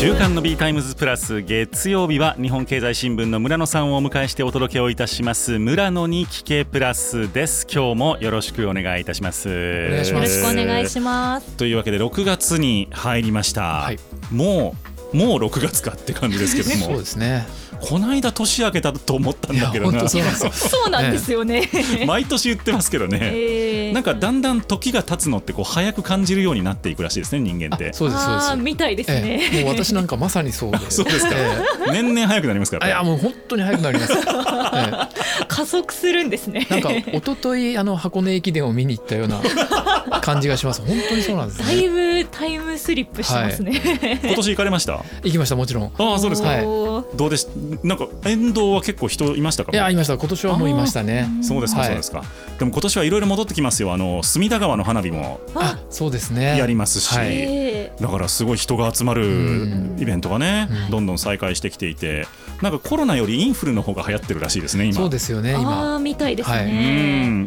週刊の B タイムズプラス月曜日は日本経済新聞の村野さんをお迎えしてお届けをいたします村野に聞けプラスです。今日もよろしくお願いいたします。よろしくお願いします。というわけで6月に入りました、はい。もうもう6月かって感じですけどそうもですね。この間年明けたと思ったんだけどな本当そうなんですよ。そうなんですよね。毎年言ってますけどね、えーなんかだんだん時が経つのってこう早く感じるようになっていくらしいですね人間ってあそうですそうです。みたいですえね。えもう私なんかまさにそうで。そうですかえ年々早くなりますからいやもう本当に早くなります。え加速するんですね。えなんか一昨日あの箱根駅伝を見に行ったような 感じがします。本当にそうなんですだいね。ぶタイムスリップしてますね。今年行かれました？行きましたもちろん。ああそうですか、はい。どうでしなんか沿道は結構人いましたか？いやいました。今年はもういましたね。そうですか、はい。そうですか。でも今年はいろいろ戻ってきますよ。あの隅田川の花火もあそうですね。やりますし、はい。えだからすごい人が集まるん。イベントがね、うん。どんどん再開してきていてなんかコロナよりインフルの方が流行ってるらしいですね今。そうですよねー、今。あーみたいですうね。ん。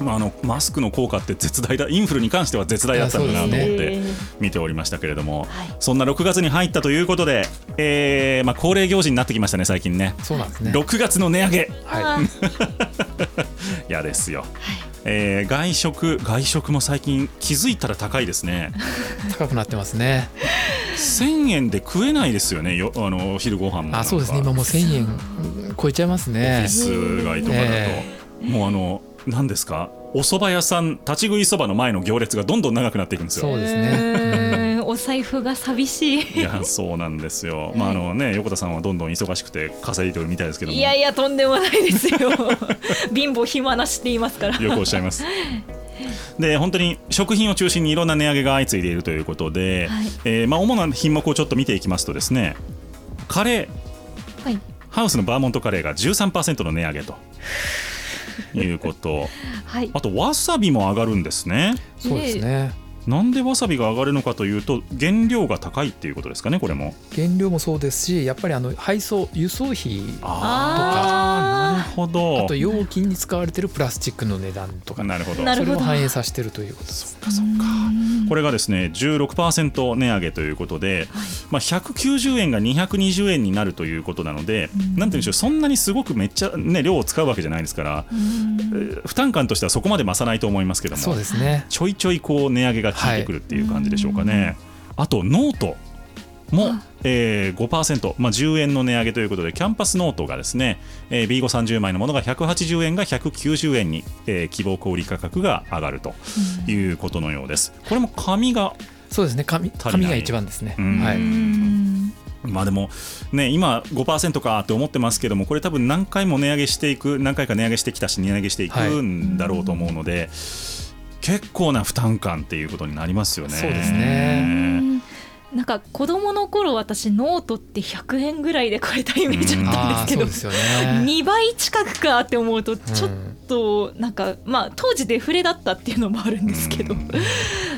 まあ、あのマスクの効果って絶大だインフルに関しては絶大だったんだなと思って見ておりましたけれども、はい。そんな6月に入ったということで、えーまあ、恒例行事になってきましたね最近ね。そうなんですね。6月の値上げ。はあー嫌ですよ、えー外食外食も最近気づいたら高いですね。い 高くなってますね。1000円で食えないですよねよあのお昼ご飯も。あそうですね。今もう千円超えちゃいますオフねィ。ス街とかだと、えもうあの何ですか？お蕎麦屋さん立ち食いそばの前の行列がどんどん長くなっていくんですよ。そうですねお財布が寂しい。いやそうなんですよ、まああのね、横田さんはどんどん忙しくて稼いでるみたいですけどもいやいやとんでもないですよ。貧乏暇なしって言いますから。よくおっしゃいます。で本当に食品を中心にいろんな値上げが相次いでいるということで、はいえーまあ、主な品目をちょっと見ていきますとですねカレーはい。ハウスのバーモントカレーが13%の値上げと いうことはい。あとわさびも上がるんですねそうですね。なんでわさびが上がるのかというと原料が高いっていうことですかねこれも。原料もそうですしやっぱりあの配送輸送費あーなるほど。あと容器に使われてるプラスチックの値段とか。なるほど。なるほど。それも反映させてるということ。です。かそっか。これがですね16%値上げということで、まあ、190円が220円になるということなので、なんて言うんでしょうそんなにすごくめっちゃ、ね、量を使うわけじゃないですから、えー負担感としてはそこまで増さないと思いますけどもそうですね。ちょいちょいこう値上げが効いてくるっていう感じでしょうかね。あとノートも、えー、5%、まあ、10円の値上げということでキャンパスノートがですね、えー、B530 枚のものが180円が190円に、えー希望小売価格が上がるということのようです。これも紙がそうですね。紙紙が一番ですね。うんはい。うんまあでもね今5%かって思ってますけどもこれ多分何回も値上げしていく何回か値上げしてきたし値上げしていくんだろうと思うので、結構な負担感っていうことになりますよね。そうですねなんか子供の頃私ノートって100円ぐらいで買えたイメージだったんですけど、そうですよね。2倍近くかって思うとちょっとなんか、まあ当時デフレだったっていうのもあるんですけど、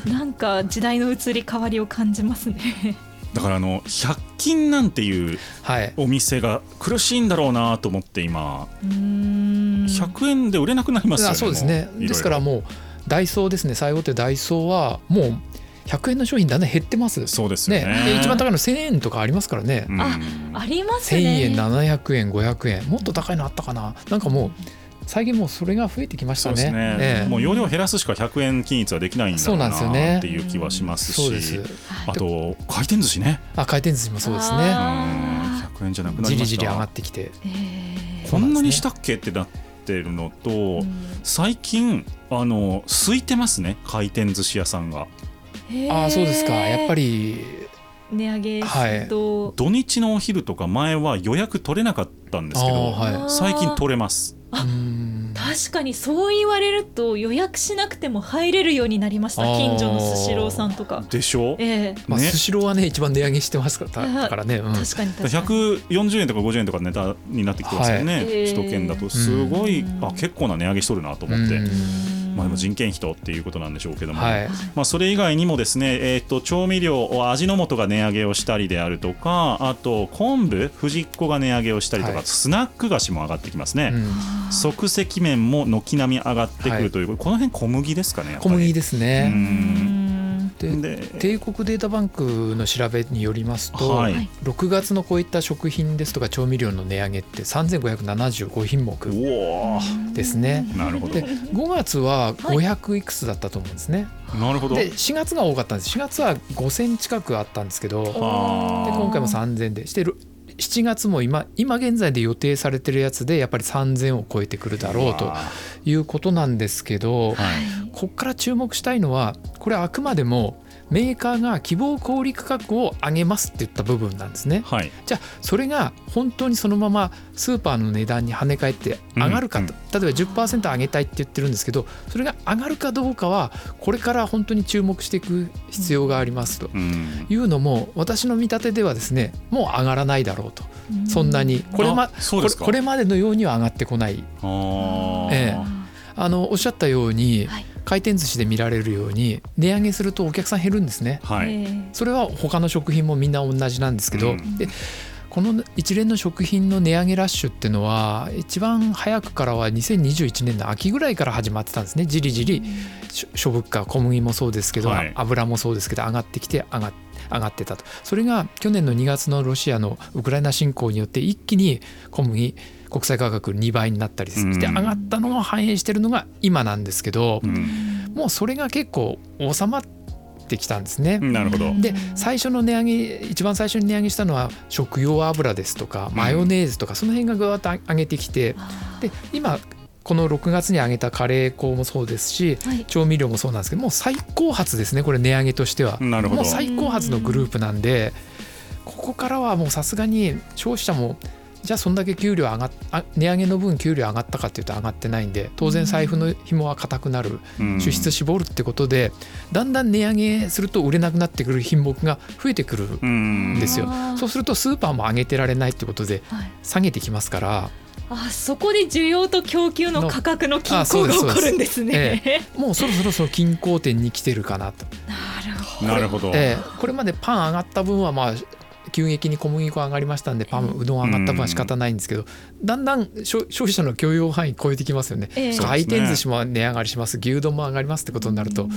なんか時代の移り変わりを感じますね。だからあの100均なんていうはい。お店が苦しいんだろうなと思って今うーん100円で売れなくなりますよね。あそうですねですからもうダイソーですね最大手ダイソーはもう100円の商品だんだん減ってます。そうですよね。ね。で一番高いの1000円とかありますからね、うん。ああります1000ね。円700円500円。もっと高いのあったかな。なんかもう最近もうそれが増えてきましたね。そうですね、ええ。もう容量減らすしか100円均一はできないんだなんですよね。なっていう気はしますし。す。はいあと回転寿司ね。あ回転寿司もそうですね。うんあ100円じゃなくなじりました。りじり上がってきて。えー。こんなにしたっけってなってるのと、うん。最近あの空いてますね。回転寿司屋さんがああそうですか。やっぱり値上げすると、土日のお昼とか前は予約取れなかったんですけど、はい。最近取れます。確かにそう言われると予約しなくても入れるようになりました。近所のスシローさんとか。でしょ？ええ。まあ、ね。スシローはね一番値上げしてますからからね、うん、確かに確かに。140円とか50円とかネタになってきてますよね、はい首都圏だと。すごい、うん。あ結構な値上げしとるなと思って、うんまあ、人件費とっていうことなんでしょうけども、はい。まあ、それ以外にもですね、えー、と調味料味の素が値上げをしたりであるとかあと昆布藤子が値上げをしたりとか、はい。スナック菓子も上がってきますね、うん。即席麺も軒並み上がってくはいるという、この辺小麦ですかね小麦ですね。んでで帝国データバンクの調べによりますと、はい。はい6月のこういった食品ですとか調味料の値上げって3575品目ですね。なるほど。で5月は500い。くつだったと思うんですね。なるほど。で4月が多かったんです。4月は5000近くあったんですけどで今回も3000で。してる7月も今今現在で予定されてるやつでやっぱり3000を超えてくるだろうとはいうことなんですけど、い。ここから注目したいのはこれあくまでもメーカーが希望小売価格を上げますって言った部分なんですね。はい。じゃあそれが本当にそのままスーパーの値段に跳ね返って上がるかと、例えば10%上げたいって言ってるんですけどそれが上がるかどうかはこれから本当に注目していく必要がありますと。うん。いうのも私の見立てではですねもう上がらないだろうと。そんなに。これ,、まあそうですか。これこれまでのようには上がってこない。あー。え。あのおっしゃったように、はい回転寿司で見られるように値上げするとお客さん減るんですね。はい、それは他の食品もみんな同じなんですけど、うん。でこの一連の食品の値上げラッシュっていうのは一番早くからは2021年の秋ぐらいから始まってたんですね。じりじり。し諸物価小麦もそうですけど、はい。油もそうですけど上がってきて上が上がってたと。それが去年の2月のロシアのウクライナ侵攻によって一気に小麦国際価格2倍になったりしてうん。上がったのを反映してるのが今なんですけど、うん。もうそれが結構収まってきたんですね。なるほど。で最初の値上げ一番最初に値上げしたのは食用油ですとかマヨネーズとかその辺がぐわっと上げてきてで今この6月に上げたカレー粉もそうですしはい。調味料もそうなんですけどもう最高発ですねこれ値上げとしては。なるほど。もう最高発のグループなんでここからはもうさすがに消費者もじゃあそんだけ給料上がっあ値上げの分給料上がったかっていうと上がってないんで当然財布の紐は硬くなるうん。支出絞るってことでだんだん値上げすると売れなくなってくる品目が増えてくるうんんですよ。あーそうするとスーパーも上げてられないってことではい下げてきますから。あそこで需要と供給の価格の均衡が起こるんですね。もうそろそろその均衡点に来てるかなと、なるほなるほど、ええ。これまでパン上がった分はまあ急激に小麦粉上がりましたんでパンうどん上がった分は仕方ないんですけどだんだん消消費者の許容範囲超えてきますよね。ええ回転寿司も値上がりします牛丼も上がりますってことになると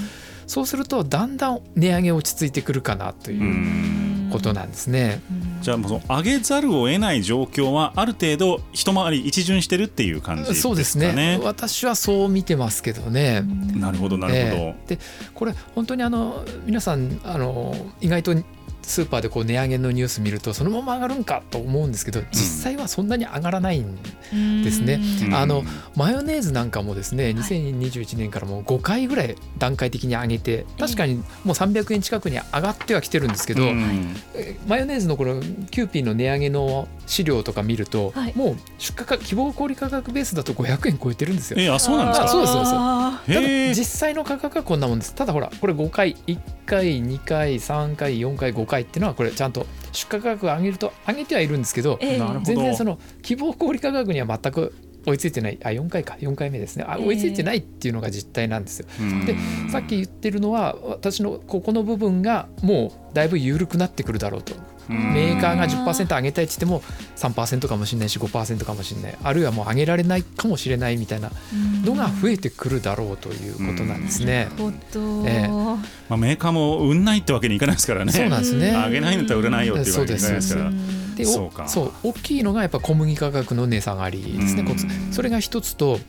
そうするとだんだん値上げ落ち着いてくるかなといううんことなんですね。じゃあもうその上げざるを得ない状況はある程度一回り一巡してるっていう感じですかね。そうですね私はそう見てますけどね。なるほどなるほど。ええでこれ本当にあの皆さんあの意外とスーパーでこう値上げのニュース見るとそのまま上がるんかと思うんですけど実際はそんなに上がらないんですね。うん。あのマヨネーズなんかもですね2021年からもう5回ぐらい段階的に上げて確かにもう300円近くに上がってはきてるんですけど、うん。えマヨネーズのこのキューピーの値上げの資料とか見ると、はい。もう出荷価希望小売価格ベースだと500円超えてるんですよ。えあそうなんですか？あそうですそうです。実際の価格はこんなもんです。ただほらこれ5回1回2回3回4回5回っていうのはこれちゃんと出荷価格を上げると上げてはいるんですけど、ええ。なるほど。全然その希望小売価格には全く追いついてないあ4回か。4回目ですね。あええ。追いついてないっていうのが実態なんですよ。うん。でさっき言ってるのは私のここの部分がもうだいぶ緩くなってくるだろうと。うんメーカーが10%上げたいって言っても3%かもしれないし5%かもしれない。あるいはもう上げられないかもしれないみたいなのが増えてくるだろうということなんですね。なるほど、ええ。まあメーカーも売んないってわけにいかないですからね。そうなんですね。上げないんだったら売らないよっていうわけにいかないですから。でおそうか。そう大きいのがやっぱ小麦価格の値下がりですね、それが一つと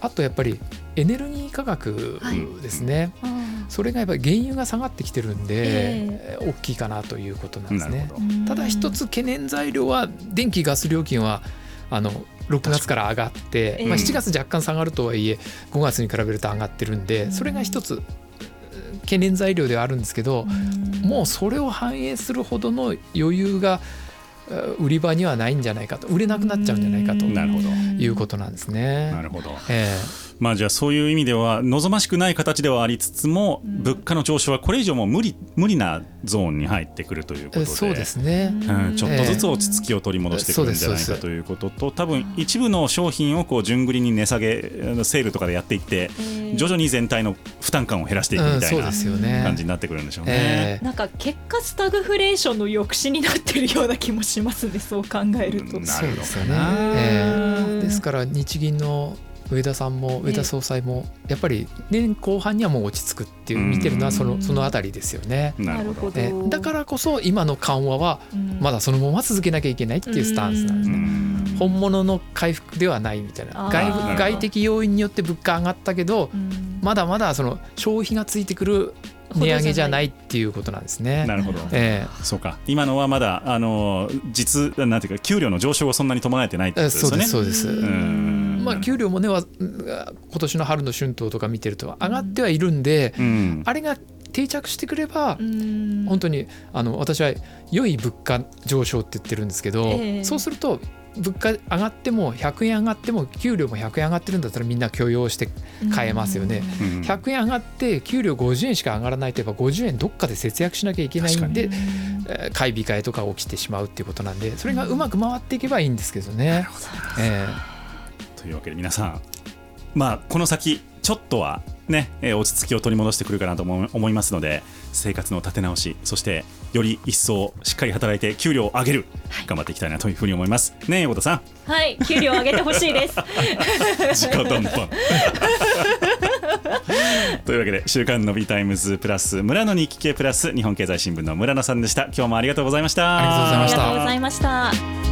あとやっぱりエネルギー価格ですね、あそれがやっぱり原油が下がってきてるんで、え大きいかなということなんですね。ただ一つ懸念材料は電気ガス料金はあの6月から上がって、ええ。まあ、7月若干下がるとはいえ5月に比べると上がってるんでうん。それが一つうん懸念材料ではあるんですけど、もうそれを反映するほどの余裕がう売り場にはないんじゃないかと。売れなくなっちゃうんじゃないかということなんですね。なるほど。えまあじゃあそういう意味では望ましくない形ではありつつも、物価の上昇はこれ以上も無理無理なゾーンに入ってくるということでそうですね、うん、ちょっとずつ落ち着きを取り戻してくるんじゃないかということと多分一部の商品をこう順繰りに値下げセールとかでやっていって徐々に全体の負担感を減らしていくみたいな感じになってくるんでしょうね。なんか結果スタグフレーションの抑止になってるような気もしますねそう考えると。なるほどですよね、えー、ですから日銀の上田さんも上田総裁もやっぱり年後半にはもう落ち着くっていう見てるのはそのそのあたりですよね。なるほど、えだからこそ今の緩和はまだそのまま続けなきゃいけないっていうスタンスなんですね。本物の回復ではないみたいな外外的要因によって物価上がったけどまだまだその消費がついてくる値上げじゃないっていうことなんですね。なるほど。ええー、そうか。今のはまだあの実なんていうか給料の上昇をそんなに伴えてないってことですね。そうですそうです。まあ給料もねは今年の春の春闘とか見てると上がってはいるんで、うん、あれが定着してくれば本当にあの私は良い物価上昇って言ってるんですけど、えー、そうすると物価上がっても100円上がっても給料も100円上がってるんだったらみんな許容して買えますよね、うん、100円上がって給料50円しか上がらないといえば50円どっかで節約しなきゃいけないんで買い控えとか起きてしまうっていうことなんでそれがうまく回っていけばいいんですけどね。えー、というわけで皆さんまあこの先ちょっとはね、えー、落ち着きを取り戻してくるかなと思いますので生活の立て直しそしてより一層しっかり働いて給料を上げる、はい、頑張っていきたいなというふうに思います。ね横田さん。はい給料を上げてほしいです。直談判というわけで週刊のビタイムズプラス村の日記系プラス日本経済新聞の村野さんでした。今日もありがとうございました。ありがとうございました